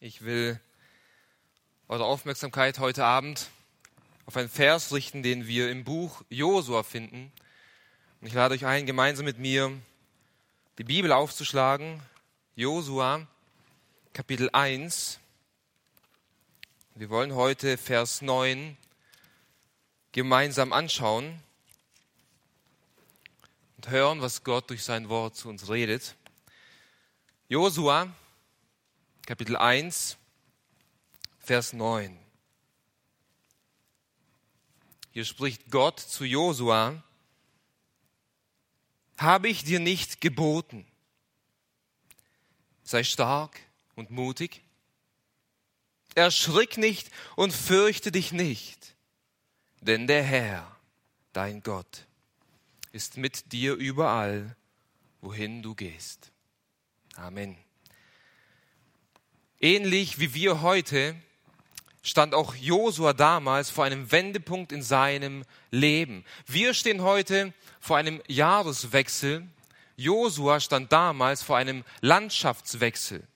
Ich will eure Aufmerksamkeit heute Abend auf einen Vers richten, den wir im Buch Josua finden. Und ich lade euch ein, gemeinsam mit mir die Bibel aufzuschlagen. Josua, Kapitel 1. Wir wollen heute Vers 9 gemeinsam anschauen und hören, was Gott durch sein Wort zu uns redet. Josua, Kapitel 1, Vers 9. Hier spricht Gott zu Josua, habe ich dir nicht geboten, sei stark und mutig, erschrick nicht und fürchte dich nicht, denn der Herr, dein Gott, ist mit dir überall, wohin du gehst. Amen. Ähnlich wie wir heute stand auch Josua damals vor einem Wendepunkt in seinem Leben. Wir stehen heute vor einem Jahreswechsel. Josua stand damals vor einem Landschaftswechsel.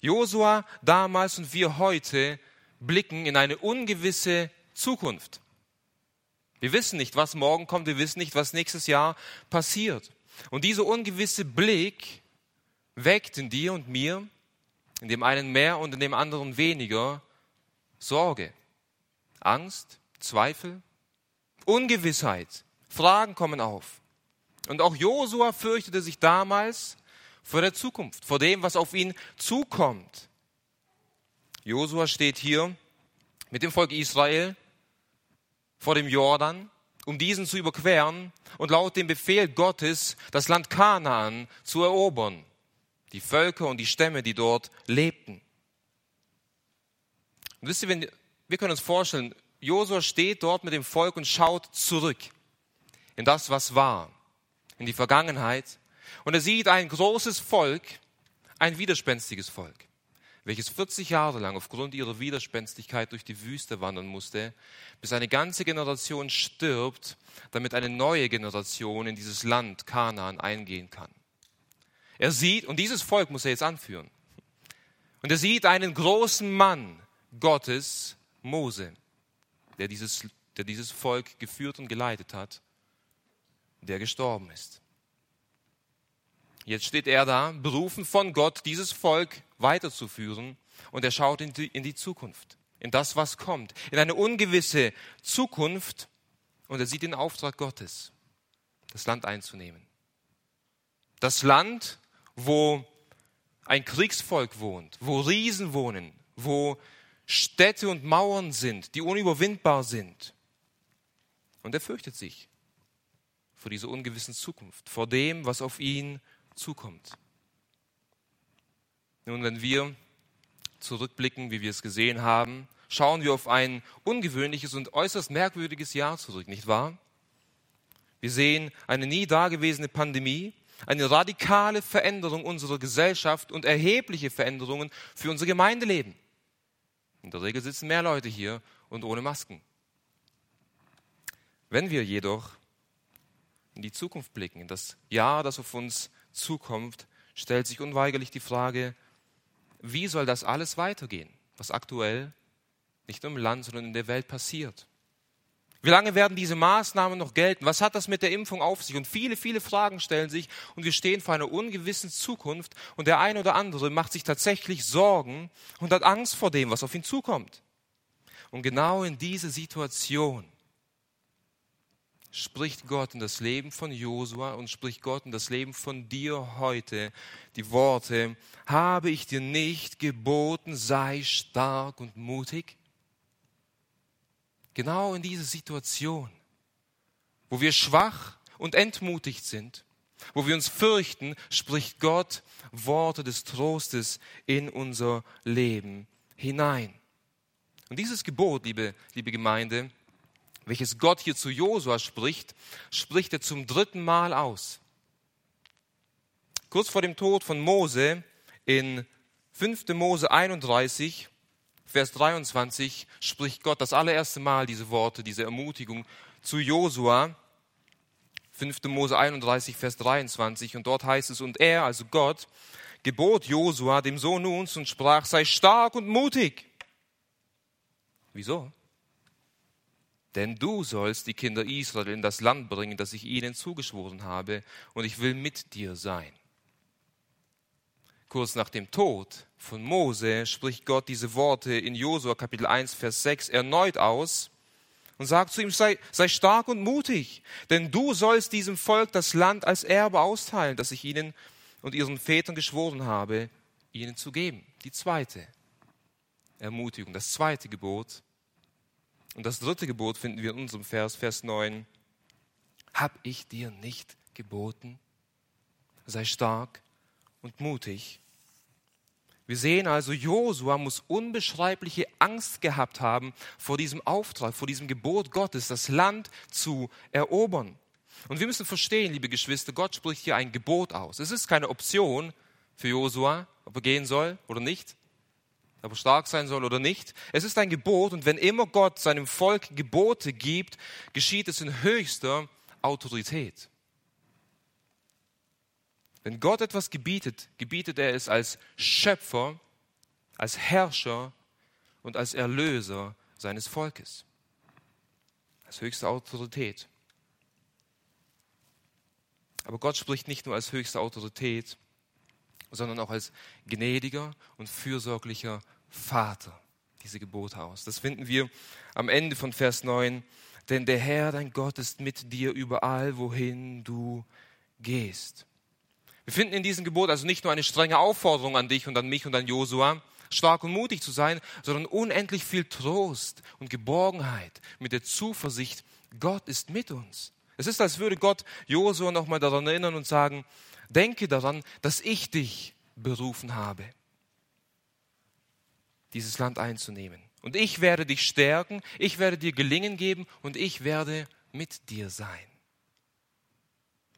Josua damals und wir heute blicken in eine ungewisse Zukunft. Wir wissen nicht, was morgen kommt, wir wissen nicht, was nächstes Jahr passiert. Und dieser ungewisse Blick weckt in dir und mir, in dem einen mehr und in dem anderen weniger, Sorge, Angst, Zweifel, Ungewissheit. Fragen kommen auf. Und auch Josua fürchtete sich damals vor der Zukunft, vor dem, was auf ihn zukommt. Josua steht hier mit dem Volk Israel vor dem Jordan, um diesen zu überqueren und laut dem Befehl Gottes das Land Kanaan zu erobern, die Völker und die Stämme, die dort lebten. Und wisst ihr, wenn, wir können uns vorstellen, Josua steht dort mit dem Volk und schaut zurück in das, was war, in die Vergangenheit. Und er sieht ein großes Volk, ein widerspenstiges Volk, welches 40 Jahre lang aufgrund ihrer Widerspenstigkeit durch die Wüste wandern musste, bis eine ganze Generation stirbt, damit eine neue Generation in dieses Land Kanaan eingehen kann. Er sieht, und dieses Volk muss er jetzt anführen, und er sieht einen großen Mann, Gottes Mose, der dieses, der dieses Volk geführt und geleitet hat, der gestorben ist. Jetzt steht er da, berufen von Gott, dieses Volk weiterzuführen und er schaut in die, in die Zukunft, in das, was kommt, in eine ungewisse Zukunft und er sieht den Auftrag Gottes, das Land einzunehmen. Das Land, wo ein Kriegsvolk wohnt, wo Riesen wohnen, wo Städte und Mauern sind, die unüberwindbar sind. Und er fürchtet sich vor dieser ungewissen Zukunft, vor dem, was auf ihn zukommt. Nun, wenn wir zurückblicken, wie wir es gesehen haben, schauen wir auf ein ungewöhnliches und äußerst merkwürdiges Jahr zurück, nicht wahr? Wir sehen eine nie dagewesene Pandemie, eine radikale Veränderung unserer Gesellschaft und erhebliche Veränderungen für unser Gemeindeleben. In der Regel sitzen mehr Leute hier und ohne Masken. Wenn wir jedoch in die Zukunft blicken, in das Jahr, das auf uns zukommt, stellt sich unweigerlich die Frage, wie soll das alles weitergehen, was aktuell nicht nur im Land, sondern in der Welt passiert? Wie lange werden diese Maßnahmen noch gelten? Was hat das mit der Impfung auf sich? Und viele, viele Fragen stellen sich und wir stehen vor einer ungewissen Zukunft und der eine oder andere macht sich tatsächlich Sorgen und hat Angst vor dem, was auf ihn zukommt. Und genau in diese Situation spricht Gott in das Leben von Josua und spricht Gott in das Leben von dir heute die Worte, habe ich dir nicht geboten, sei stark und mutig? Genau in diese Situation, wo wir schwach und entmutigt sind, wo wir uns fürchten, spricht Gott Worte des Trostes in unser Leben hinein. Und dieses Gebot, liebe, liebe Gemeinde, welches Gott hier zu Josua spricht, spricht er zum dritten Mal aus. Kurz vor dem Tod von Mose in 5. Mose 31 Vers 23 spricht Gott das allererste Mal diese Worte, diese Ermutigung zu Josua. 5. Mose 31, Vers 23. Und dort heißt es, und er, also Gott, gebot Josua dem Sohn Nuns und sprach, sei stark und mutig. Wieso? Denn du sollst die Kinder Israel in das Land bringen, das ich ihnen zugeschworen habe, und ich will mit dir sein. Kurz nach dem Tod von Mose spricht Gott diese Worte in Josua Kapitel 1, Vers 6 erneut aus und sagt zu ihm, sei, sei stark und mutig, denn du sollst diesem Volk das Land als Erbe austeilen, das ich ihnen und ihren Vätern geschworen habe, ihnen zu geben. Die zweite Ermutigung, das zweite Gebot. Und das dritte Gebot finden wir in unserem Vers, Vers 9. Hab ich dir nicht geboten? Sei stark und mutig. Wir sehen also, Josua muss unbeschreibliche Angst gehabt haben vor diesem Auftrag, vor diesem Gebot Gottes, das Land zu erobern. Und wir müssen verstehen, liebe Geschwister, Gott spricht hier ein Gebot aus. Es ist keine Option für Josua, ob er gehen soll oder nicht, ob er stark sein soll oder nicht. Es ist ein Gebot und wenn immer Gott seinem Volk Gebote gibt, geschieht es in höchster Autorität. Wenn Gott etwas gebietet, gebietet er es als Schöpfer, als Herrscher und als Erlöser seines Volkes. Als höchste Autorität. Aber Gott spricht nicht nur als höchste Autorität, sondern auch als gnädiger und fürsorglicher Vater diese Gebote aus. Das finden wir am Ende von Vers 9. Denn der Herr, dein Gott, ist mit dir überall, wohin du gehst. Wir finden in diesem Gebot also nicht nur eine strenge Aufforderung an dich und an mich und an Josua, stark und mutig zu sein, sondern unendlich viel Trost und Geborgenheit mit der Zuversicht, Gott ist mit uns. Es ist, als würde Gott Josua nochmal daran erinnern und sagen, denke daran, dass ich dich berufen habe, dieses Land einzunehmen. Und ich werde dich stärken, ich werde dir Gelingen geben und ich werde mit dir sein.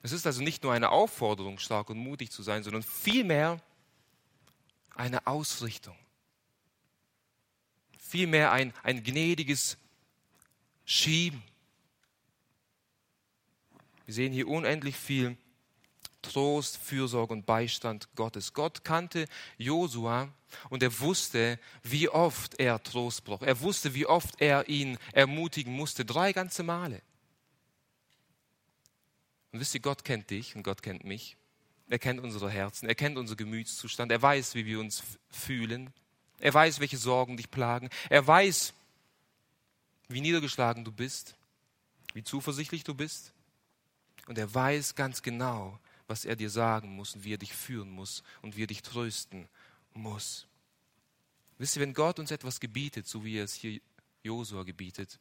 Es ist also nicht nur eine Aufforderung, stark und mutig zu sein, sondern vielmehr eine Ausrichtung. Vielmehr ein, ein gnädiges Schieben. Wir sehen hier unendlich viel Trost, Fürsorge und Beistand Gottes. Gott kannte Josua und er wusste, wie oft er Trost braucht. Er wusste, wie oft er ihn ermutigen musste. Drei ganze Male. Und wisst ihr, Gott kennt dich und Gott kennt mich. Er kennt unsere Herzen, er kennt unseren Gemütszustand, er weiß, wie wir uns fühlen. Er weiß, welche Sorgen dich plagen. Er weiß, wie niedergeschlagen du bist, wie zuversichtlich du bist. Und er weiß ganz genau, was er dir sagen muss und wie er dich führen muss und wie er dich trösten muss. Wisst ihr, wenn Gott uns etwas gebietet, so wie er es hier Josua gebietet,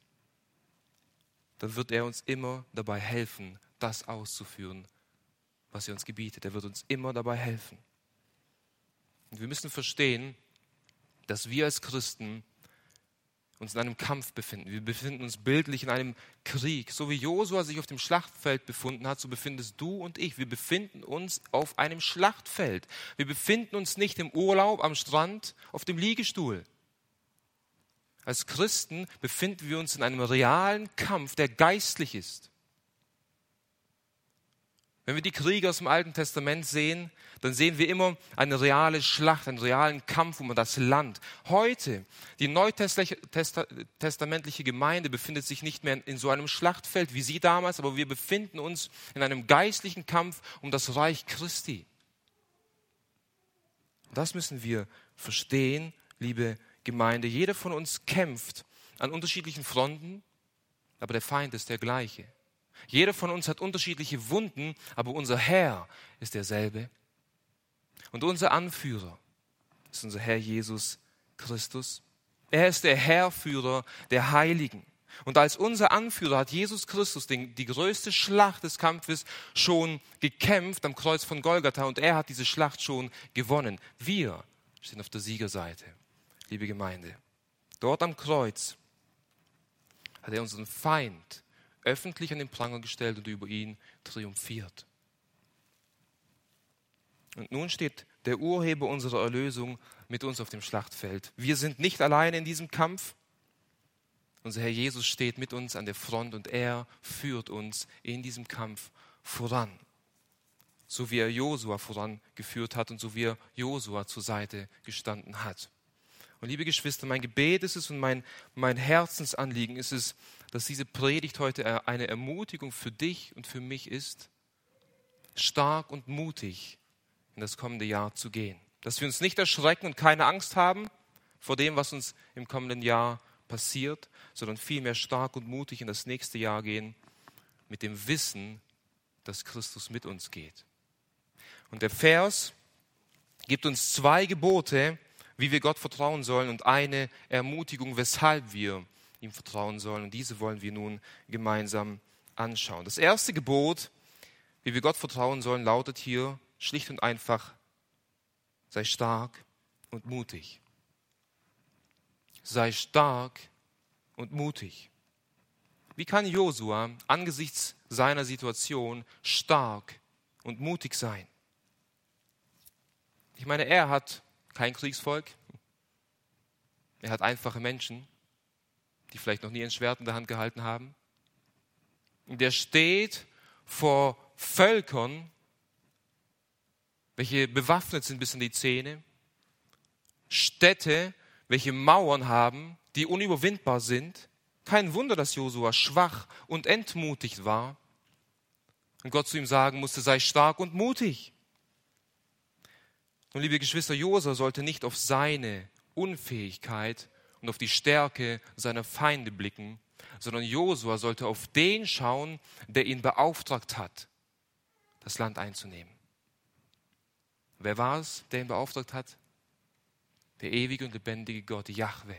dann wird er uns immer dabei helfen, das auszuführen, was er uns gebietet. Er wird uns immer dabei helfen. Und wir müssen verstehen, dass wir als Christen uns in einem Kampf befinden. Wir befinden uns bildlich in einem Krieg. So wie Josua sich auf dem Schlachtfeld befunden hat, so befindest du und ich. Wir befinden uns auf einem Schlachtfeld. Wir befinden uns nicht im Urlaub am Strand auf dem Liegestuhl. Als Christen befinden wir uns in einem realen Kampf, der geistlich ist. Wenn wir die Kriege aus dem Alten Testament sehen, dann sehen wir immer eine reale Schlacht, einen realen Kampf um das Land. Heute, die neutestamentliche Gemeinde befindet sich nicht mehr in so einem Schlachtfeld wie sie damals, aber wir befinden uns in einem geistlichen Kampf um das Reich Christi. Das müssen wir verstehen, liebe Gemeinde. Jeder von uns kämpft an unterschiedlichen Fronten, aber der Feind ist der gleiche. Jeder von uns hat unterschiedliche Wunden, aber unser Herr ist derselbe. Und unser Anführer ist unser Herr Jesus Christus. Er ist der Herrführer der Heiligen. Und als unser Anführer hat Jesus Christus den, die größte Schlacht des Kampfes schon gekämpft am Kreuz von Golgatha und er hat diese Schlacht schon gewonnen. Wir stehen auf der Siegerseite, liebe Gemeinde. Dort am Kreuz hat er unseren Feind öffentlich an den Pranger gestellt und über ihn triumphiert. Und nun steht der Urheber unserer Erlösung mit uns auf dem Schlachtfeld. Wir sind nicht allein in diesem Kampf. Unser Herr Jesus steht mit uns an der Front und er führt uns in diesem Kampf voran. so wie er Josua vorangeführt hat und so wie er Josua zur Seite gestanden hat. Und liebe Geschwister, mein Gebet ist es und mein, mein Herzensanliegen ist es, dass diese Predigt heute eine Ermutigung für dich und für mich ist, stark und mutig in das kommende Jahr zu gehen. Dass wir uns nicht erschrecken und keine Angst haben vor dem, was uns im kommenden Jahr passiert, sondern vielmehr stark und mutig in das nächste Jahr gehen mit dem Wissen, dass Christus mit uns geht. Und der Vers gibt uns zwei Gebote, wie wir Gott vertrauen sollen und eine Ermutigung, weshalb wir ihm vertrauen sollen. Und diese wollen wir nun gemeinsam anschauen. Das erste Gebot, wie wir Gott vertrauen sollen, lautet hier schlicht und einfach, sei stark und mutig. Sei stark und mutig. Wie kann Josua angesichts seiner Situation stark und mutig sein? Ich meine, er hat kein Kriegsvolk. Er hat einfache Menschen, die vielleicht noch nie ein Schwert in der Hand gehalten haben. Und er steht vor Völkern, welche bewaffnet sind bis in die Zähne, Städte, welche Mauern haben, die unüberwindbar sind. Kein Wunder, dass Josua schwach und entmutigt war. Und Gott zu ihm sagen musste, sei stark und mutig. Und liebe Geschwister, Josua sollte nicht auf seine Unfähigkeit und auf die Stärke seiner Feinde blicken, sondern Josua sollte auf den schauen, der ihn beauftragt hat, das Land einzunehmen. Wer war es, der ihn beauftragt hat? Der ewige und lebendige Gott, Yahweh,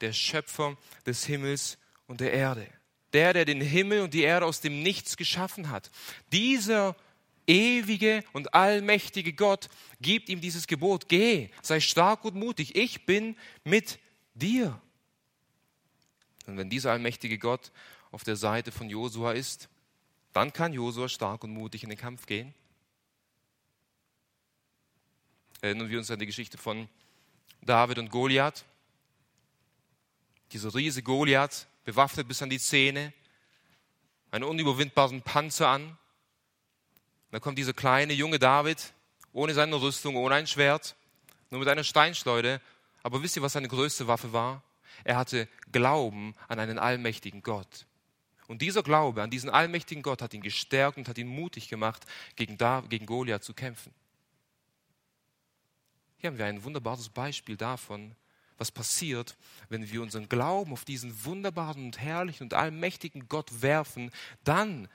der Schöpfer des Himmels und der Erde. Der, der den Himmel und die Erde aus dem Nichts geschaffen hat. Dieser ewige und allmächtige Gott gibt ihm dieses Gebot, geh, sei stark und mutig, ich bin mit dir. Und wenn dieser allmächtige Gott auf der Seite von Josua ist, dann kann Josua stark und mutig in den Kampf gehen. Erinnern wir uns an die Geschichte von David und Goliath. Dieser Riese Goliath, bewaffnet bis an die Zähne, einen unüberwindbaren Panzer an. Dann kommt dieser kleine junge David ohne seine Rüstung, ohne ein Schwert, nur mit einer Steinschleude. Aber wisst ihr, was seine größte Waffe war? Er hatte Glauben an einen allmächtigen Gott. Und dieser Glaube an diesen allmächtigen Gott hat ihn gestärkt und hat ihn mutig gemacht, gegen, gegen Goliath zu kämpfen. Hier haben wir ein wunderbares Beispiel davon, was passiert, wenn wir unseren Glauben auf diesen wunderbaren und herrlichen und allmächtigen Gott werfen, dann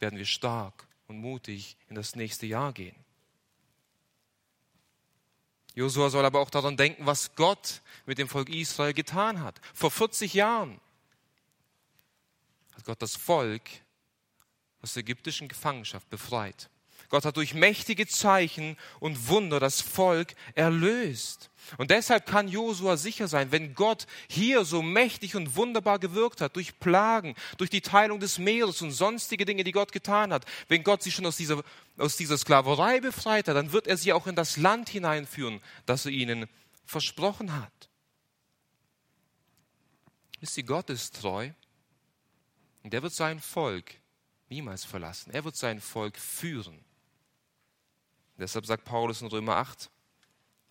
werden wir stark und mutig in das nächste Jahr gehen. Josua soll aber auch daran denken, was Gott mit dem Volk Israel getan hat. Vor 40 Jahren hat Gott das Volk aus der ägyptischen Gefangenschaft befreit. Gott hat durch mächtige Zeichen und Wunder das Volk erlöst. Und deshalb kann Josua sicher sein, wenn Gott hier so mächtig und wunderbar gewirkt hat, durch Plagen, durch die Teilung des Meeres und sonstige Dinge, die Gott getan hat, wenn Gott sie schon aus dieser, aus dieser Sklaverei befreit hat, dann wird er sie auch in das Land hineinführen, das er ihnen versprochen hat. Ist sie Gott ist treu und er wird sein Volk niemals verlassen. Er wird sein Volk führen. Deshalb sagt Paulus in Römer 8,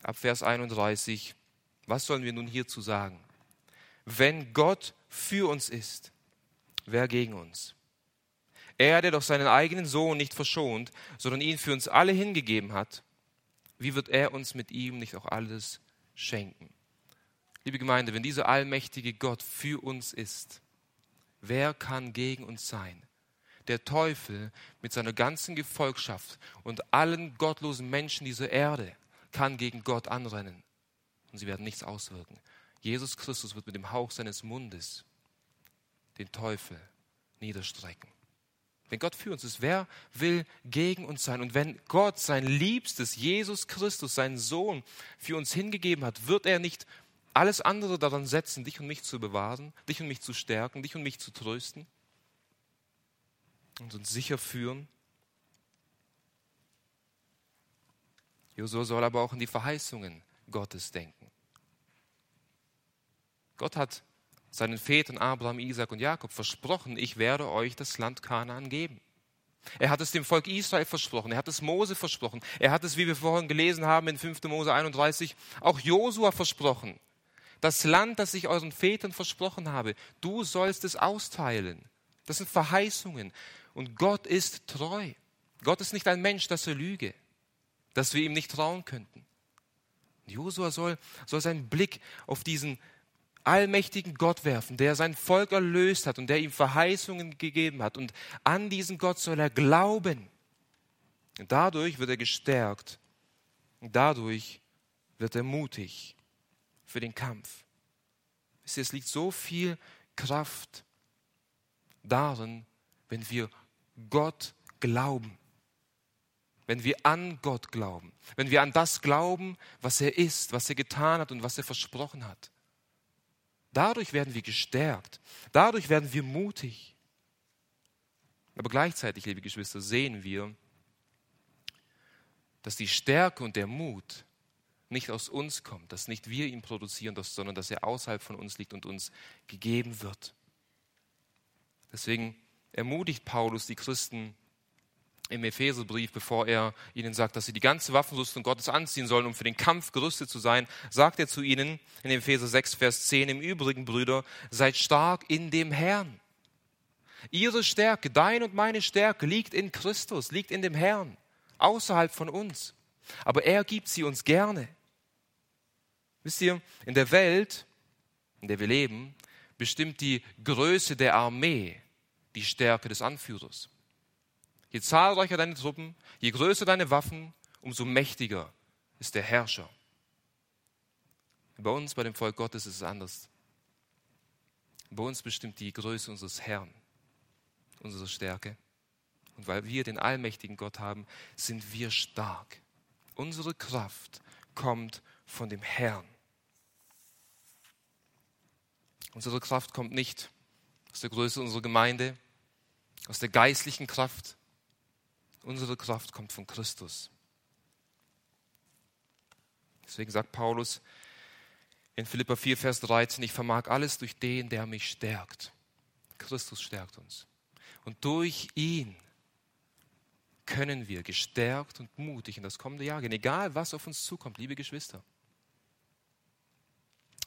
ab Vers 31, was sollen wir nun hierzu sagen? Wenn Gott für uns ist, wer gegen uns? Er, der doch seinen eigenen Sohn nicht verschont, sondern ihn für uns alle hingegeben hat, wie wird er uns mit ihm nicht auch alles schenken? Liebe Gemeinde, wenn dieser allmächtige Gott für uns ist, wer kann gegen uns sein? Der Teufel mit seiner ganzen Gefolgschaft und allen gottlosen Menschen dieser Erde kann gegen Gott anrennen. Und sie werden nichts auswirken. Jesus Christus wird mit dem Hauch seines Mundes den Teufel niederstrecken. Wenn Gott für uns ist, wer will gegen uns sein? Und wenn Gott sein Liebstes, Jesus Christus, seinen Sohn, für uns hingegeben hat, wird er nicht alles andere daran setzen, dich und mich zu bewahren, dich und mich zu stärken, dich und mich zu trösten? Und uns sicher führen. Josua soll aber auch an die Verheißungen Gottes denken. Gott hat seinen Vätern Abraham, Isaac und Jakob versprochen, ich werde euch das Land Kanaan geben. Er hat es dem Volk Israel versprochen. Er hat es Mose versprochen. Er hat es, wie wir vorhin gelesen haben in 5. Mose 31, auch Josua versprochen. Das Land, das ich euren Vätern versprochen habe, du sollst es austeilen. Das sind Verheißungen. Und Gott ist treu. Gott ist nicht ein Mensch, dass er lüge, dass wir ihm nicht trauen könnten. Josua soll, soll seinen Blick auf diesen allmächtigen Gott werfen, der sein Volk erlöst hat und der ihm Verheißungen gegeben hat. Und an diesen Gott soll er glauben. Und dadurch wird er gestärkt. Und dadurch wird er mutig für den Kampf. Es liegt so viel Kraft darin, wenn wir Gott glauben. Wenn wir an Gott glauben. Wenn wir an das glauben, was er ist, was er getan hat und was er versprochen hat. Dadurch werden wir gestärkt. Dadurch werden wir mutig. Aber gleichzeitig, liebe Geschwister, sehen wir, dass die Stärke und der Mut nicht aus uns kommt, dass nicht wir ihn produzieren, sondern dass er außerhalb von uns liegt und uns gegeben wird. Deswegen ermutigt Paulus die Christen im Epheserbrief, bevor er ihnen sagt, dass sie die ganze Waffenrüstung Gottes anziehen sollen, um für den Kampf gerüstet zu sein, sagt er zu ihnen in Epheser 6, Vers 10, im Übrigen, Brüder, seid stark in dem Herrn. Ihre Stärke, dein und meine Stärke liegt in Christus, liegt in dem Herrn, außerhalb von uns. Aber er gibt sie uns gerne. Wisst ihr, in der Welt, in der wir leben, bestimmt die Größe der Armee die Stärke des Anführers. Je zahlreicher deine Truppen, je größer deine Waffen, umso mächtiger ist der Herrscher. Bei uns, bei dem Volk Gottes, ist es anders. Bei uns bestimmt die Größe unseres Herrn, unsere Stärke. Und weil wir den allmächtigen Gott haben, sind wir stark. Unsere Kraft kommt von dem Herrn. Unsere Kraft kommt nicht aus der Größe unserer Gemeinde, aus der geistlichen Kraft, Unsere Kraft kommt von Christus. Deswegen sagt Paulus in Philippa 4, Vers 13, ich vermag alles durch den, der mich stärkt. Christus stärkt uns. Und durch ihn können wir gestärkt und mutig in das kommende Jahr gehen, egal was auf uns zukommt, liebe Geschwister.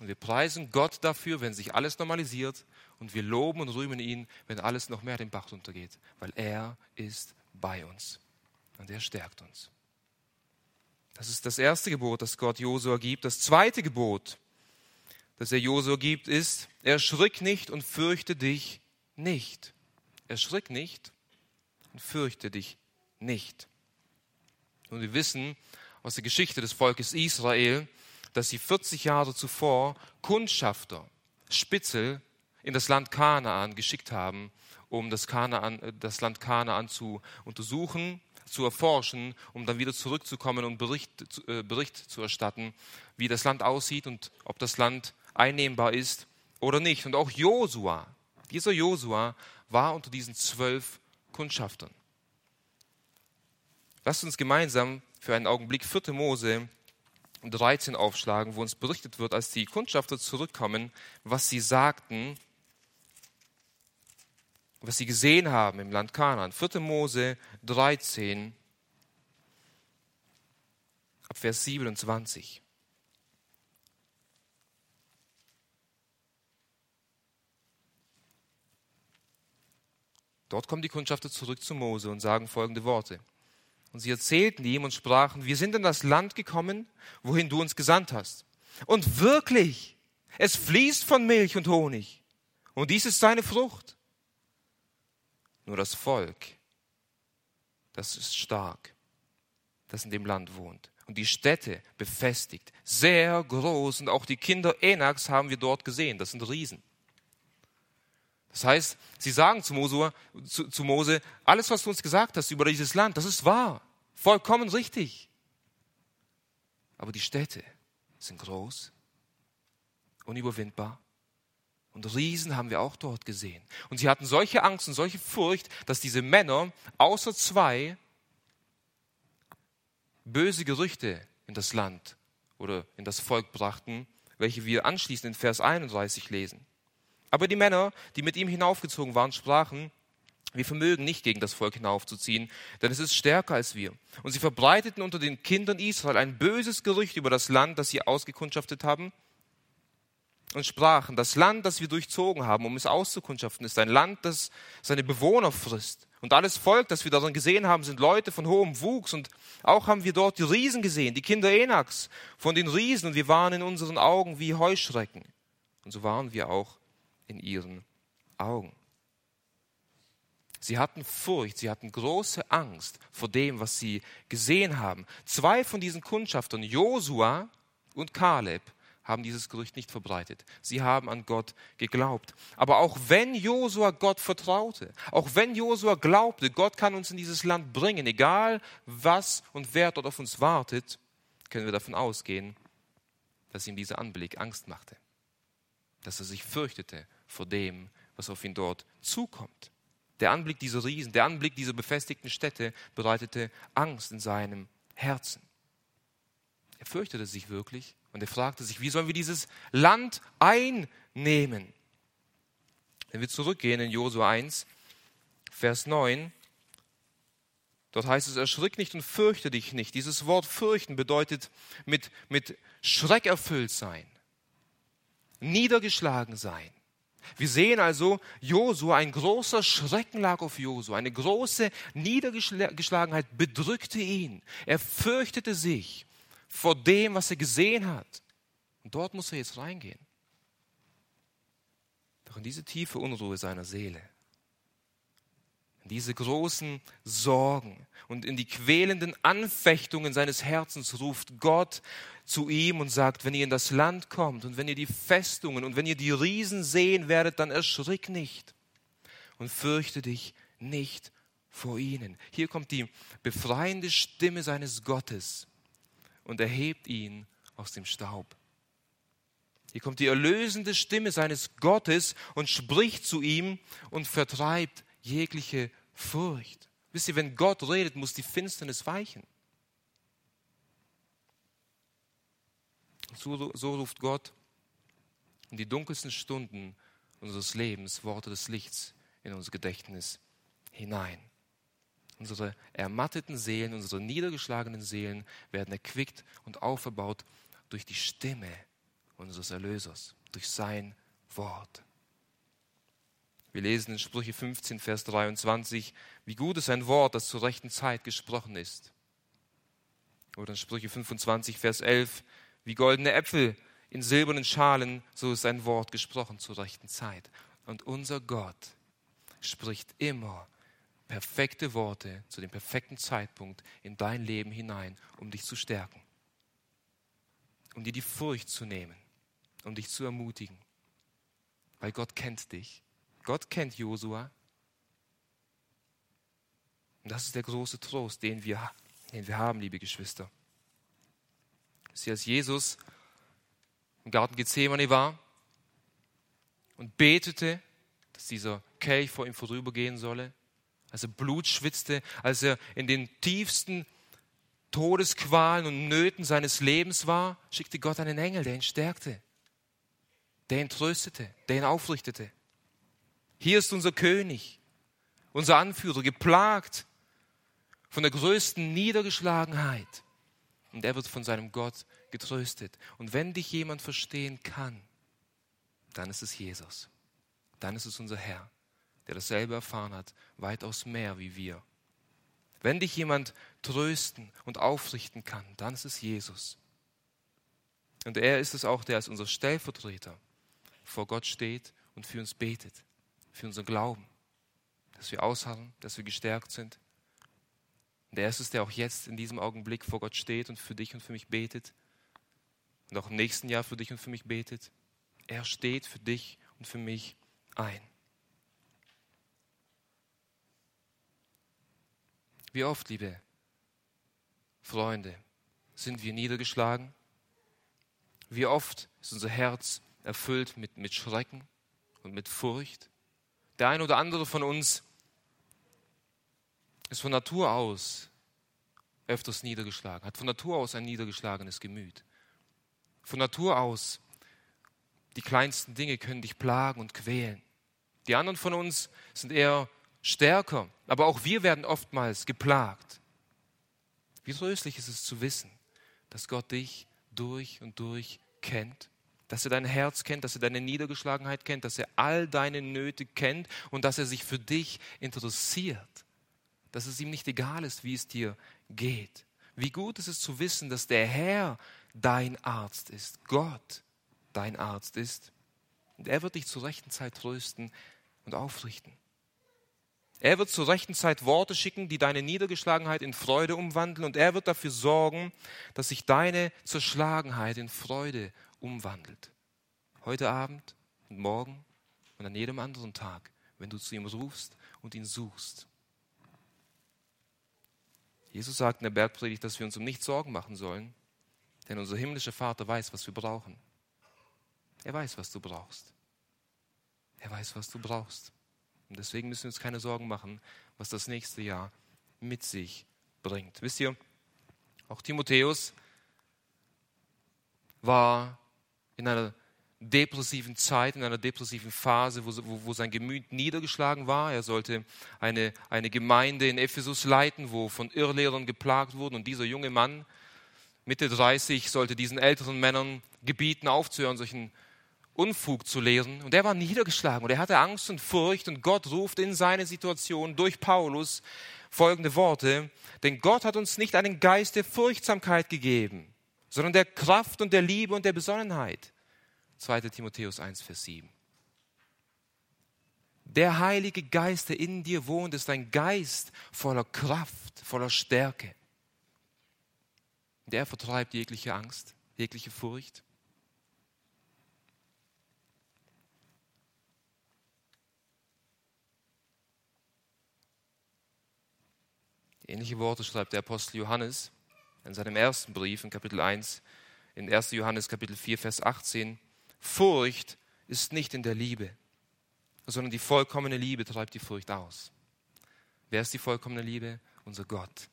Und wir preisen Gott dafür, wenn sich alles normalisiert und wir loben und rühmen ihn, wenn alles noch mehr den Bach runtergeht, weil er ist bei uns und er stärkt uns. Das ist das erste Gebot, das Gott Josua gibt. Das zweite Gebot, das er Josua gibt, ist, erschrick nicht und fürchte dich nicht. Erschrick nicht und fürchte dich nicht. Und wir wissen aus der Geschichte des Volkes Israel, dass sie 40 Jahre zuvor Kundschafter, Spitzel in das Land Kanaan geschickt haben, um das, Kanaan, äh, das Land Kanaan zu untersuchen, zu erforschen, um dann wieder zurückzukommen und Bericht, äh, Bericht zu erstatten, wie das Land aussieht und ob das Land einnehmbar ist oder nicht. Und auch Josua, dieser Josua war unter diesen zwölf Kundschaftern. Lasst uns gemeinsam für einen Augenblick 4. Mose 13 aufschlagen, wo uns berichtet wird, als die Kundschafter zurückkommen, was sie sagten was sie gesehen haben im Land Kanaan. 4. Mose 13, ab Vers 27. Dort kommen die Kundschafter zurück zu Mose und sagen folgende Worte. Und sie erzählten ihm und sprachen, wir sind in das Land gekommen, wohin du uns gesandt hast. Und wirklich, es fließt von Milch und Honig. Und dies ist seine Frucht. Nur das Volk, das ist stark, das in dem Land wohnt. Und die Städte befestigt, sehr groß. Und auch die Kinder Enaks haben wir dort gesehen. Das sind Riesen. Das heißt, sie sagen zu Mose, zu, zu Mose, alles, was du uns gesagt hast über dieses Land, das ist wahr. Vollkommen richtig. Aber die Städte sind groß, unüberwindbar und Riesen haben wir auch dort gesehen. Und sie hatten solche Angst und solche Furcht, dass diese Männer außer zwei böse Gerüchte in das Land oder in das Volk brachten, welche wir anschließend in Vers 31 lesen. Aber die Männer, die mit ihm hinaufgezogen waren, sprachen, Wir vermögen nicht gegen das Volk hinaufzuziehen, denn es ist stärker als wir. Und sie verbreiteten unter den Kindern Israel ein böses Gerücht über das Land, das sie ausgekundschaftet haben, und sprachen, das Land, das wir durchzogen haben, um es auszukundschaften, ist ein Land, das seine Bewohner frisst. Und alles Volk, das wir darin gesehen haben, sind Leute von hohem Wuchs. Und auch haben wir dort die Riesen gesehen, die Kinder Enaks von den Riesen. Und wir waren in unseren Augen wie Heuschrecken. Und so waren wir auch in ihren Augen. Sie hatten Furcht, sie hatten große Angst vor dem, was sie gesehen haben. Zwei von diesen Kundschaftern, Josua und Kaleb, haben dieses Gerücht nicht verbreitet. Sie haben an Gott geglaubt. Aber auch wenn Josua Gott vertraute, auch wenn Josua glaubte, Gott kann uns in dieses Land bringen, egal was und wer dort auf uns wartet, können wir davon ausgehen, dass ihm dieser Anblick Angst machte, dass er sich fürchtete vor dem, was auf ihn dort zukommt. Der Anblick dieser Riesen, der Anblick dieser befestigten Städte bereitete Angst in seinem Herzen. Er fürchtete sich wirklich und er fragte sich, wie sollen wir dieses Land einnehmen? Wenn wir zurückgehen in Josua 1, Vers 9, dort heißt es, erschrick nicht und fürchte dich nicht. Dieses Wort fürchten bedeutet mit, mit Schreck erfüllt sein, niedergeschlagen sein, wir sehen also, Josua, ein großer Schrecken lag auf Josua, eine große Niedergeschlagenheit bedrückte ihn. Er fürchtete sich vor dem, was er gesehen hat. Und dort muss er jetzt reingehen. Doch in diese tiefe Unruhe seiner Seele, in diese großen Sorgen und in die quälenden Anfechtungen seines Herzens ruft Gott zu ihm und sagt, wenn ihr in das Land kommt und wenn ihr die Festungen und wenn ihr die Riesen sehen werdet, dann erschrick nicht und fürchte dich nicht vor ihnen. Hier kommt die befreiende Stimme seines Gottes und erhebt ihn aus dem Staub. Hier kommt die erlösende Stimme seines Gottes und spricht zu ihm und vertreibt jegliche Furcht. Wisst ihr, wenn Gott redet, muss die Finsternis weichen. So, so ruft Gott in die dunkelsten Stunden unseres Lebens Worte des Lichts in unser Gedächtnis hinein. Unsere ermatteten Seelen, unsere niedergeschlagenen Seelen werden erquickt und aufgebaut durch die Stimme unseres Erlösers, durch sein Wort. Wir lesen in Sprüche 15, Vers 23, wie gut ist ein Wort, das zur rechten Zeit gesprochen ist. Oder in Sprüche 25, Vers 11, wie goldene Äpfel in silbernen Schalen, so ist ein Wort gesprochen zur rechten Zeit. Und unser Gott spricht immer perfekte Worte zu dem perfekten Zeitpunkt in dein Leben hinein, um dich zu stärken, um dir die Furcht zu nehmen, um dich zu ermutigen. Weil Gott kennt dich. Gott kennt Josua. Und das ist der große Trost, den wir, den wir haben, liebe Geschwister. Sie als Jesus im Garten Gethsemane war und betete, dass dieser Kelch vor ihm vorübergehen solle, als er Blut schwitzte, als er in den tiefsten Todesqualen und Nöten seines Lebens war, schickte Gott einen Engel, der ihn stärkte, der ihn tröstete, der ihn aufrichtete. Hier ist unser König, unser Anführer, geplagt von der größten Niedergeschlagenheit. Und er wird von seinem Gott getröstet. Und wenn dich jemand verstehen kann, dann ist es Jesus. Dann ist es unser Herr, der dasselbe erfahren hat, weitaus mehr wie wir. Wenn dich jemand trösten und aufrichten kann, dann ist es Jesus. Und er ist es auch, der als unser Stellvertreter vor Gott steht und für uns betet, für unseren Glauben, dass wir ausharren, dass wir gestärkt sind, und er ist es, der auch jetzt in diesem Augenblick vor Gott steht und für dich und für mich betet. Und auch im nächsten Jahr für dich und für mich betet. Er steht für dich und für mich ein. Wie oft, liebe Freunde, sind wir niedergeschlagen? Wie oft ist unser Herz erfüllt mit, mit Schrecken und mit Furcht? Der ein oder andere von uns ist von Natur aus öfters niedergeschlagen, hat von Natur aus ein niedergeschlagenes Gemüt. Von Natur aus, die kleinsten Dinge können dich plagen und quälen. Die anderen von uns sind eher stärker. Aber auch wir werden oftmals geplagt. Wie tröstlich ist es zu wissen, dass Gott dich durch und durch kennt, dass er dein Herz kennt, dass er deine Niedergeschlagenheit kennt, dass er all deine Nöte kennt und dass er sich für dich interessiert, dass es ihm nicht egal ist, wie es dir geht. Wie gut ist es zu wissen, dass der Herr dein Arzt ist, Gott dein Arzt ist. Und er wird dich zur rechten Zeit trösten und aufrichten. Er wird zur rechten Zeit Worte schicken, die deine Niedergeschlagenheit in Freude umwandeln. Und er wird dafür sorgen, dass sich deine Zerschlagenheit in Freude umwandelt. Heute Abend und morgen und an jedem anderen Tag, wenn du zu ihm rufst und ihn suchst. Jesus sagt in der Bergpredigt, dass wir uns um nichts Sorgen machen sollen, denn unser himmlischer Vater weiß, was wir brauchen. Er weiß, was du brauchst. Er weiß, was du brauchst. Und deswegen müssen wir uns keine Sorgen machen, was das nächste Jahr mit sich bringt. Wisst ihr, auch Timotheus war in einer depressiven Zeit, in einer depressiven Phase, wo, wo, wo, sein Gemüt niedergeschlagen war. Er sollte eine, eine Gemeinde in Ephesus leiten, wo von Irrlehrern geplagt wurden. Und dieser junge Mann, Mitte 30, sollte diesen älteren Männern gebieten, aufzuhören, solchen Unfug zu lehren. Und er war niedergeschlagen und er hatte Angst und Furcht und Gott ruft in seine Situation durch Paulus folgende Worte. Denn Gott hat uns nicht einen Geist der Furchtsamkeit gegeben, sondern der Kraft und der Liebe und der Besonnenheit. 2. Timotheus 1, Vers 7. Der Heilige Geist, der in dir wohnt, ist ein Geist voller Kraft, voller Stärke. Der vertreibt jegliche Angst, jegliche Furcht. Ähnliche Worte schreibt der Apostel Johannes in seinem ersten Brief in Kapitel 1, in 1. Johannes Kapitel 4, Vers 18. Furcht ist nicht in der Liebe, sondern die vollkommene Liebe treibt die Furcht aus. Wer ist die vollkommene Liebe? Unser Gott.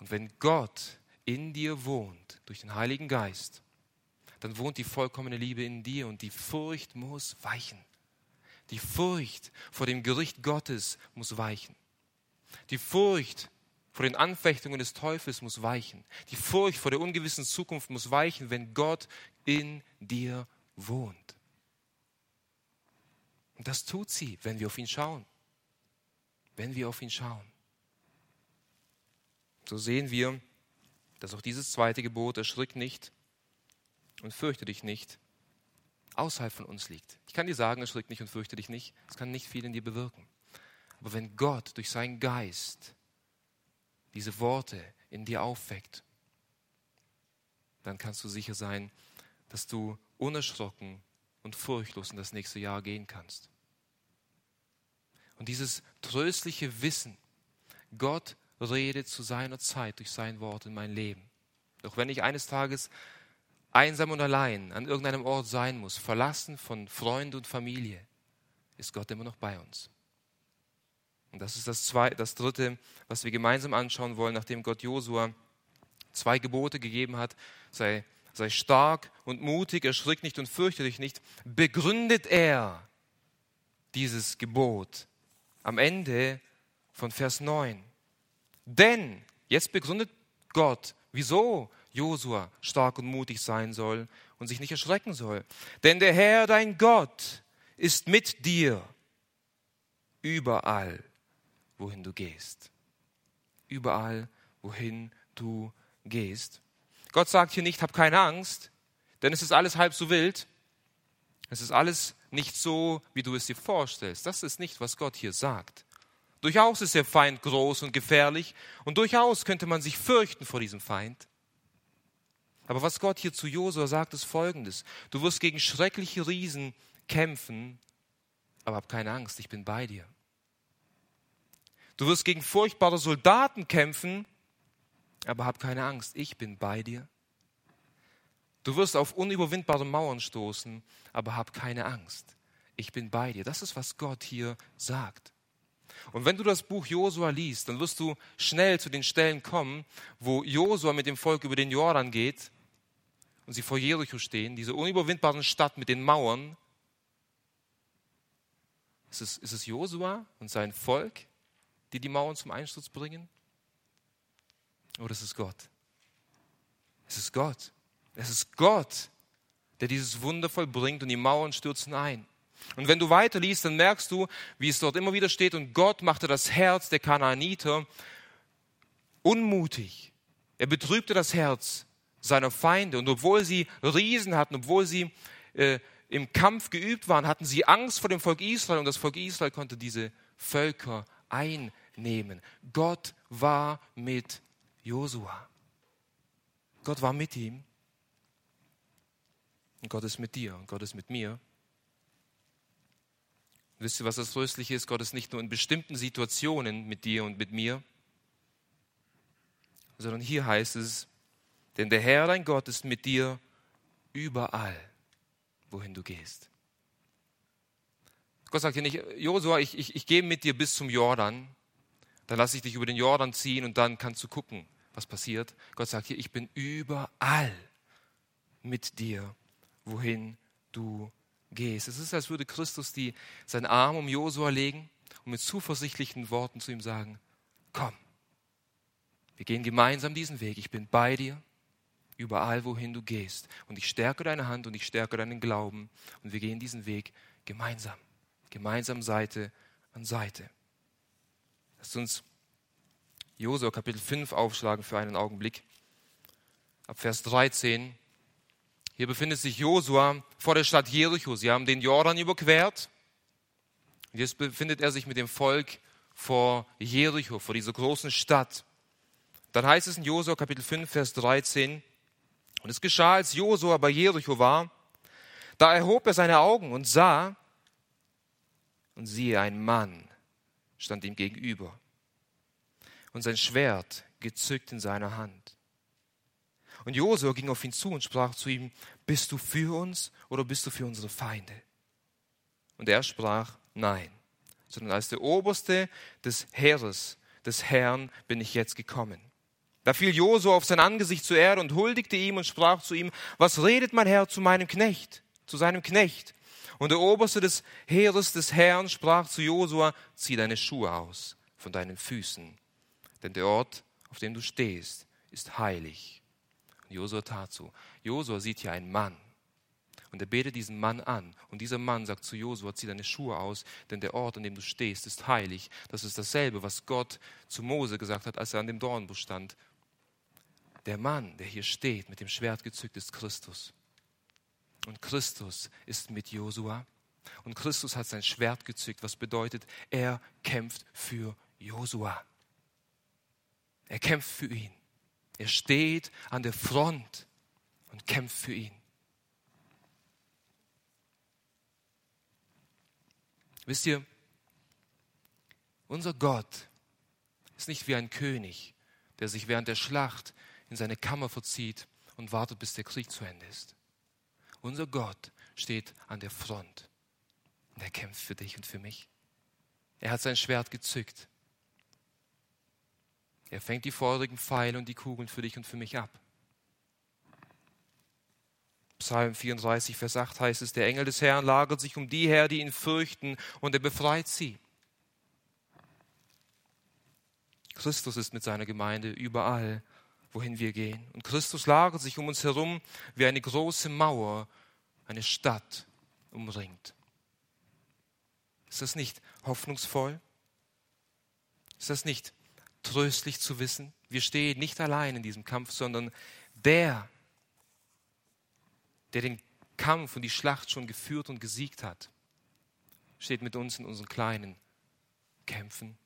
Und wenn Gott in dir wohnt, durch den Heiligen Geist, dann wohnt die vollkommene Liebe in dir und die Furcht muss weichen. Die Furcht vor dem Gericht Gottes muss weichen. Die Furcht vor den Anfechtungen des Teufels muss weichen. Die Furcht vor der ungewissen Zukunft muss weichen, wenn Gott in dir wohnt. Und das tut sie, wenn wir auf ihn schauen. Wenn wir auf ihn schauen. So sehen wir, dass auch dieses zweite Gebot, erschrick nicht und fürchte dich nicht, außerhalb von uns liegt. Ich kann dir sagen, erschrick nicht und fürchte dich nicht. Es kann nicht viel in dir bewirken. Aber wenn Gott durch seinen Geist diese Worte in dir aufweckt, dann kannst du sicher sein, dass du unerschrocken und furchtlos in das nächste Jahr gehen kannst. Und dieses tröstliche Wissen, Gott redet zu seiner Zeit durch sein Wort in mein Leben. Doch wenn ich eines Tages einsam und allein an irgendeinem Ort sein muss, verlassen von Freund und Familie, ist Gott immer noch bei uns. Und das ist das, zwei, das Dritte, was wir gemeinsam anschauen wollen, nachdem Gott Josua zwei Gebote gegeben hat. Sei, sei stark und mutig, erschrick nicht und fürchte dich nicht. Begründet er dieses Gebot am Ende von Vers 9. Denn, jetzt begründet Gott, wieso Josua stark und mutig sein soll und sich nicht erschrecken soll. Denn der Herr, dein Gott, ist mit dir überall wohin du gehst. Überall, wohin du gehst. Gott sagt hier nicht, hab keine Angst, denn es ist alles halb so wild. Es ist alles nicht so, wie du es dir vorstellst. Das ist nicht, was Gott hier sagt. Durchaus ist der Feind groß und gefährlich und durchaus könnte man sich fürchten vor diesem Feind. Aber was Gott hier zu Josua sagt, ist folgendes. Du wirst gegen schreckliche Riesen kämpfen, aber hab keine Angst, ich bin bei dir. Du wirst gegen furchtbare Soldaten kämpfen, aber hab keine Angst, ich bin bei dir. Du wirst auf unüberwindbare Mauern stoßen, aber hab keine Angst. Ich bin bei dir. Das ist, was Gott hier sagt. Und wenn du das Buch Josua liest, dann wirst du schnell zu den Stellen kommen, wo Josua mit dem Volk über den Jordan geht und sie vor Jericho stehen, diese unüberwindbaren Stadt mit den Mauern. Ist es, ist es Josua und sein Volk, die die Mauern zum Einsturz bringen? Oder ist es Gott? Es ist Gott. Es ist Gott, der dieses Wunder vollbringt und die Mauern stürzen ein. Und wenn du weiterliest, dann merkst du, wie es dort immer wieder steht, und Gott machte das Herz der Kanaaniter unmutig. Er betrübte das Herz seiner Feinde. Und obwohl sie Riesen hatten, obwohl sie äh, im Kampf geübt waren, hatten sie Angst vor dem Volk Israel und das Volk Israel konnte diese Völker einnehmen. Gott war mit Josua. Gott war mit ihm. Und Gott ist mit dir und Gott ist mit mir. Wisst ihr, was das Tröstliche ist? Gott ist nicht nur in bestimmten Situationen mit dir und mit mir, sondern hier heißt es, denn der Herr, dein Gott, ist mit dir überall, wohin du gehst. Gott sagt hier nicht, Josua, ich, ich, ich gehe mit dir bis zum Jordan, dann lasse ich dich über den Jordan ziehen und dann kannst du gucken, was passiert. Gott sagt hier, ich bin überall mit dir, wohin du gehst. Es ist, als würde Christus die, seinen Arm um Josua legen und mit zuversichtlichen Worten zu ihm sagen, komm, wir gehen gemeinsam diesen Weg, ich bin bei dir, überall, wohin du gehst. Und ich stärke deine Hand und ich stärke deinen Glauben. Und wir gehen diesen Weg gemeinsam. Gemeinsam Seite an Seite. Lasst uns Josua Kapitel 5 aufschlagen für einen Augenblick. Ab Vers 13. Hier befindet sich Josua vor der Stadt Jericho. Sie haben den Jordan überquert. Jetzt befindet er sich mit dem Volk vor Jericho, vor dieser großen Stadt. Dann heißt es in Josua Kapitel 5, Vers 13, und es geschah, als Josua bei Jericho war, da erhob er seine Augen und sah, und siehe, ein Mann stand ihm gegenüber und sein Schwert gezückt in seiner Hand. Und Josua ging auf ihn zu und sprach zu ihm, bist du für uns oder bist du für unsere Feinde? Und er sprach, nein, sondern als der Oberste des Heeres des Herrn bin ich jetzt gekommen. Da fiel Josua auf sein Angesicht zur Erde und huldigte ihm und sprach zu ihm, was redet mein Herr zu meinem Knecht, zu seinem Knecht? Und der Oberste des Heeres des Herrn sprach zu Josua, zieh deine Schuhe aus von deinen Füßen, denn der Ort, auf dem du stehst, ist heilig. Und Josua tat so. Josua sieht hier einen Mann. Und er betet diesen Mann an. Und dieser Mann sagt zu Josua, zieh deine Schuhe aus, denn der Ort, an dem du stehst, ist heilig. Das ist dasselbe, was Gott zu Mose gesagt hat, als er an dem Dornbusch stand der Mann, der hier steht, mit dem Schwert gezückt, ist Christus. Und Christus ist mit Josua. Und Christus hat sein Schwert gezückt, was bedeutet, er kämpft für Josua. Er kämpft für ihn. Er steht an der Front und kämpft für ihn. Wisst ihr, unser Gott ist nicht wie ein König, der sich während der Schlacht in seine Kammer verzieht und wartet, bis der Krieg zu Ende ist. Unser Gott steht an der Front und er kämpft für dich und für mich. Er hat sein Schwert gezückt. Er fängt die feurigen Pfeile und die Kugeln für dich und für mich ab. Psalm 34, Vers 8 heißt es, der Engel des Herrn lagert sich um die her, die ihn fürchten, und er befreit sie. Christus ist mit seiner Gemeinde überall wohin wir gehen. Und Christus lagert sich um uns herum wie eine große Mauer, eine Stadt umringt. Ist das nicht hoffnungsvoll? Ist das nicht tröstlich zu wissen? Wir stehen nicht allein in diesem Kampf, sondern der, der den Kampf und die Schlacht schon geführt und gesiegt hat, steht mit uns in unseren kleinen Kämpfen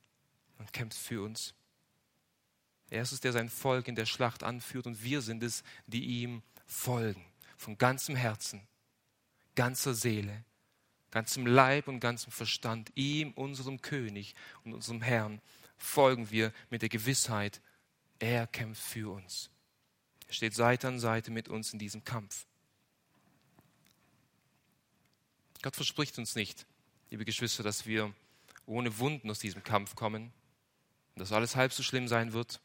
und kämpft für uns. Er ist es, der sein Volk in der Schlacht anführt und wir sind es, die ihm folgen. Von ganzem Herzen, ganzer Seele, ganzem Leib und ganzem Verstand. Ihm, unserem König und unserem Herrn, folgen wir mit der Gewissheit, er kämpft für uns. Er steht Seite an Seite mit uns in diesem Kampf. Gott verspricht uns nicht, liebe Geschwister, dass wir ohne Wunden aus diesem Kampf kommen, dass alles halb so schlimm sein wird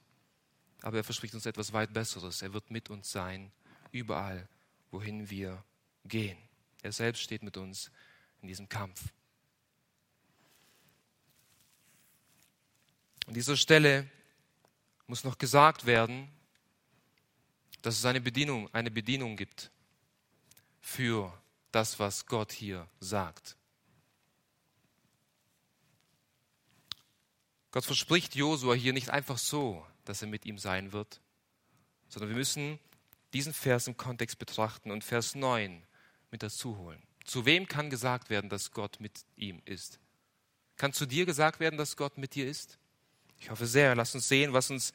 aber er verspricht uns etwas weit Besseres. Er wird mit uns sein, überall, wohin wir gehen. Er selbst steht mit uns in diesem Kampf. An dieser Stelle muss noch gesagt werden, dass es eine Bedienung, eine Bedienung gibt für das, was Gott hier sagt. Gott verspricht Josua hier nicht einfach so, dass er mit ihm sein wird, sondern wir müssen diesen Vers im Kontext betrachten und Vers 9 mit dazu holen. Zu wem kann gesagt werden, dass Gott mit ihm ist? Kann zu dir gesagt werden, dass Gott mit dir ist? Ich hoffe sehr. Lass uns sehen, was uns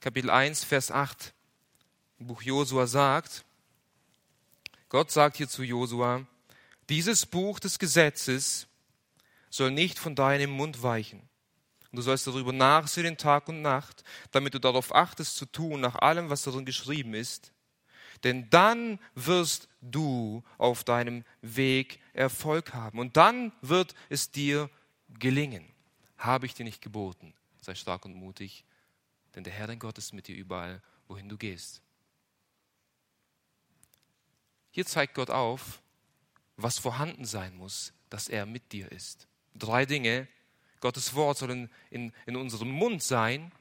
Kapitel 1, Vers 8 im Buch Josua sagt. Gott sagt hier zu Josua, dieses Buch des Gesetzes soll nicht von deinem Mund weichen. Und du sollst darüber nachsehen Tag und Nacht, damit du darauf achtest zu tun, nach allem, was darin geschrieben ist. Denn dann wirst du auf deinem Weg Erfolg haben. Und dann wird es dir gelingen. Habe ich dir nicht geboten? Sei stark und mutig, denn der Herr dein Gott ist mit dir überall, wohin du gehst. Hier zeigt Gott auf, was vorhanden sein muss, dass er mit dir ist. Drei Dinge. Gottes Wort soll in, in, in unserem Mund sein,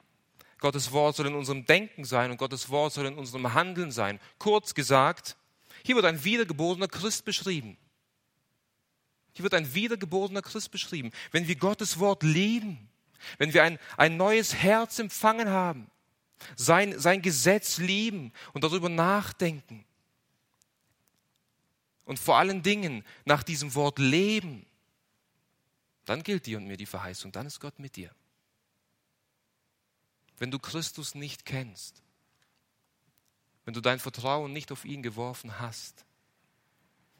Gottes Wort soll in unserem Denken sein und Gottes Wort soll in unserem Handeln sein. Kurz gesagt, hier wird ein wiedergeborener Christ beschrieben. Hier wird ein wiedergeborener Christ beschrieben. Wenn wir Gottes Wort lieben, wenn wir ein, ein neues Herz empfangen haben, sein, sein Gesetz lieben und darüber nachdenken und vor allen Dingen nach diesem Wort leben, dann gilt dir und mir die Verheißung, dann ist Gott mit dir. Wenn du Christus nicht kennst, wenn du dein Vertrauen nicht auf ihn geworfen hast,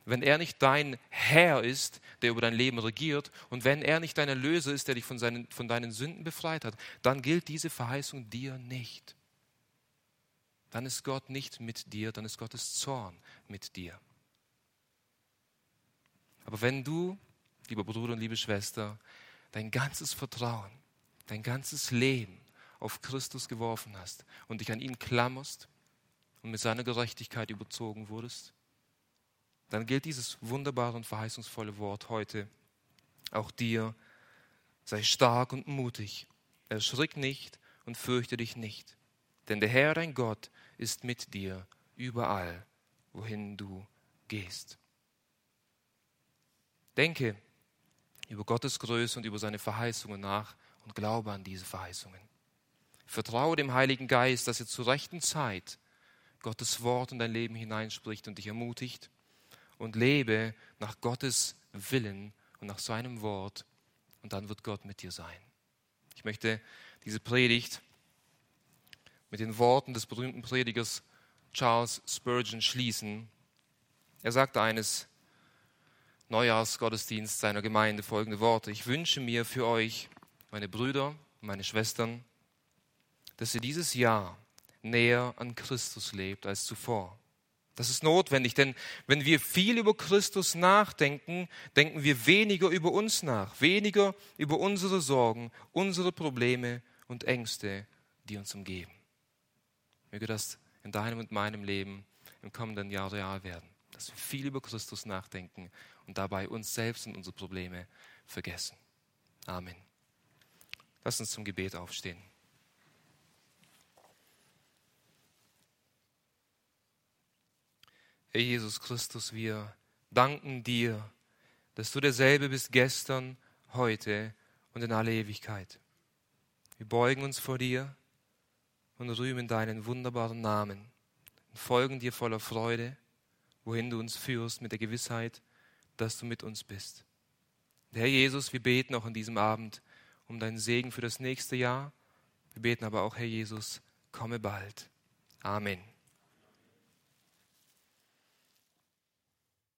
wenn er nicht dein Herr ist, der über dein Leben regiert, und wenn er nicht dein Erlöser ist, der dich von, seinen, von deinen Sünden befreit hat, dann gilt diese Verheißung dir nicht. Dann ist Gott nicht mit dir, dann ist Gottes Zorn mit dir. Aber wenn du, lieber Bruder und liebe Schwester, dein ganzes Vertrauen, dein ganzes Leben auf Christus geworfen hast und dich an ihn klammerst und mit seiner Gerechtigkeit überzogen wurdest, dann gilt dieses wunderbare und verheißungsvolle Wort heute auch dir. Sei stark und mutig, erschrick nicht und fürchte dich nicht, denn der Herr dein Gott ist mit dir überall, wohin du gehst. Denke über Gottes Größe und über seine Verheißungen nach und glaube an diese Verheißungen. Vertraue dem Heiligen Geist, dass er zur rechten Zeit Gottes Wort in dein Leben hineinspricht und dich ermutigt und lebe nach Gottes Willen und nach seinem Wort und dann wird Gott mit dir sein. Ich möchte diese Predigt mit den Worten des berühmten Predigers Charles Spurgeon schließen. Er sagte eines Neujahrsgottesdienst seiner Gemeinde folgende Worte. Ich wünsche mir für euch, meine Brüder, meine Schwestern, dass ihr dieses Jahr näher an Christus lebt als zuvor. Das ist notwendig, denn wenn wir viel über Christus nachdenken, denken wir weniger über uns nach, weniger über unsere Sorgen, unsere Probleme und Ängste, die uns umgeben. Möge das in deinem und meinem Leben im kommenden Jahr real werden, dass wir viel über Christus nachdenken und dabei uns selbst und unsere Probleme vergessen. Amen. Lass uns zum Gebet aufstehen. Herr Jesus Christus, wir danken dir, dass du derselbe bist gestern, heute und in alle Ewigkeit. Wir beugen uns vor dir und rühmen deinen wunderbaren Namen und folgen dir voller Freude, wohin du uns führst mit der Gewissheit, dass du mit uns bist. Herr Jesus, wir beten auch an diesem Abend um deinen Segen für das nächste Jahr. Wir beten aber auch, Herr Jesus, komme bald. Amen.